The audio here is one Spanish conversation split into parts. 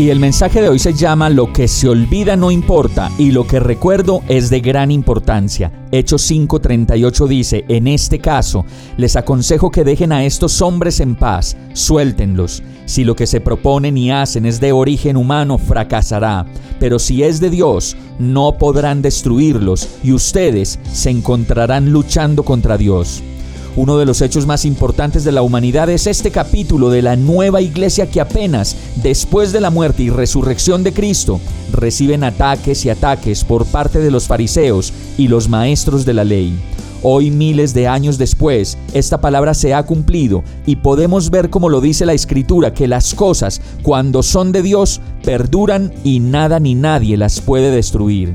Y el mensaje de hoy se llama Lo que se olvida no importa y lo que recuerdo es de gran importancia. Hechos 5:38 dice, en este caso, les aconsejo que dejen a estos hombres en paz, suéltenlos. Si lo que se proponen y hacen es de origen humano, fracasará, pero si es de Dios, no podrán destruirlos y ustedes se encontrarán luchando contra Dios. Uno de los hechos más importantes de la humanidad es este capítulo de la nueva iglesia que apenas después de la muerte y resurrección de Cristo reciben ataques y ataques por parte de los fariseos y los maestros de la ley. Hoy, miles de años después, esta palabra se ha cumplido y podemos ver como lo dice la Escritura, que las cosas, cuando son de Dios, perduran y nada ni nadie las puede destruir.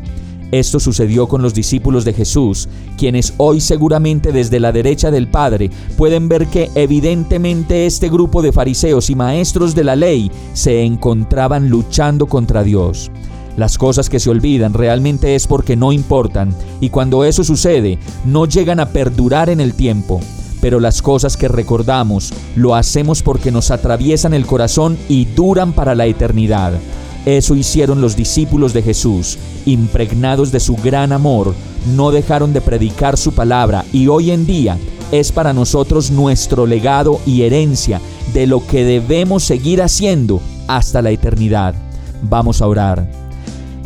Esto sucedió con los discípulos de Jesús, quienes hoy seguramente desde la derecha del Padre pueden ver que evidentemente este grupo de fariseos y maestros de la ley se encontraban luchando contra Dios. Las cosas que se olvidan realmente es porque no importan y cuando eso sucede no llegan a perdurar en el tiempo. Pero las cosas que recordamos lo hacemos porque nos atraviesan el corazón y duran para la eternidad. Eso hicieron los discípulos de Jesús, impregnados de su gran amor, no dejaron de predicar su palabra y hoy en día es para nosotros nuestro legado y herencia de lo que debemos seguir haciendo hasta la eternidad. Vamos a orar.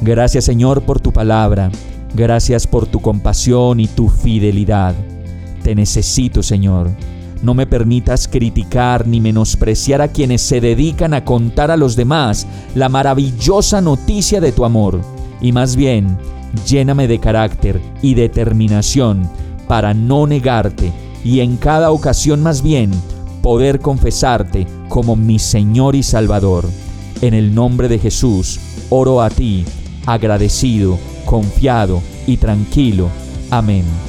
Gracias Señor por tu palabra, gracias por tu compasión y tu fidelidad. Te necesito Señor. No me permitas criticar ni menospreciar a quienes se dedican a contar a los demás la maravillosa noticia de tu amor. Y más bien, lléname de carácter y determinación para no negarte y en cada ocasión más bien poder confesarte como mi Señor y Salvador. En el nombre de Jesús, oro a ti, agradecido, confiado y tranquilo. Amén.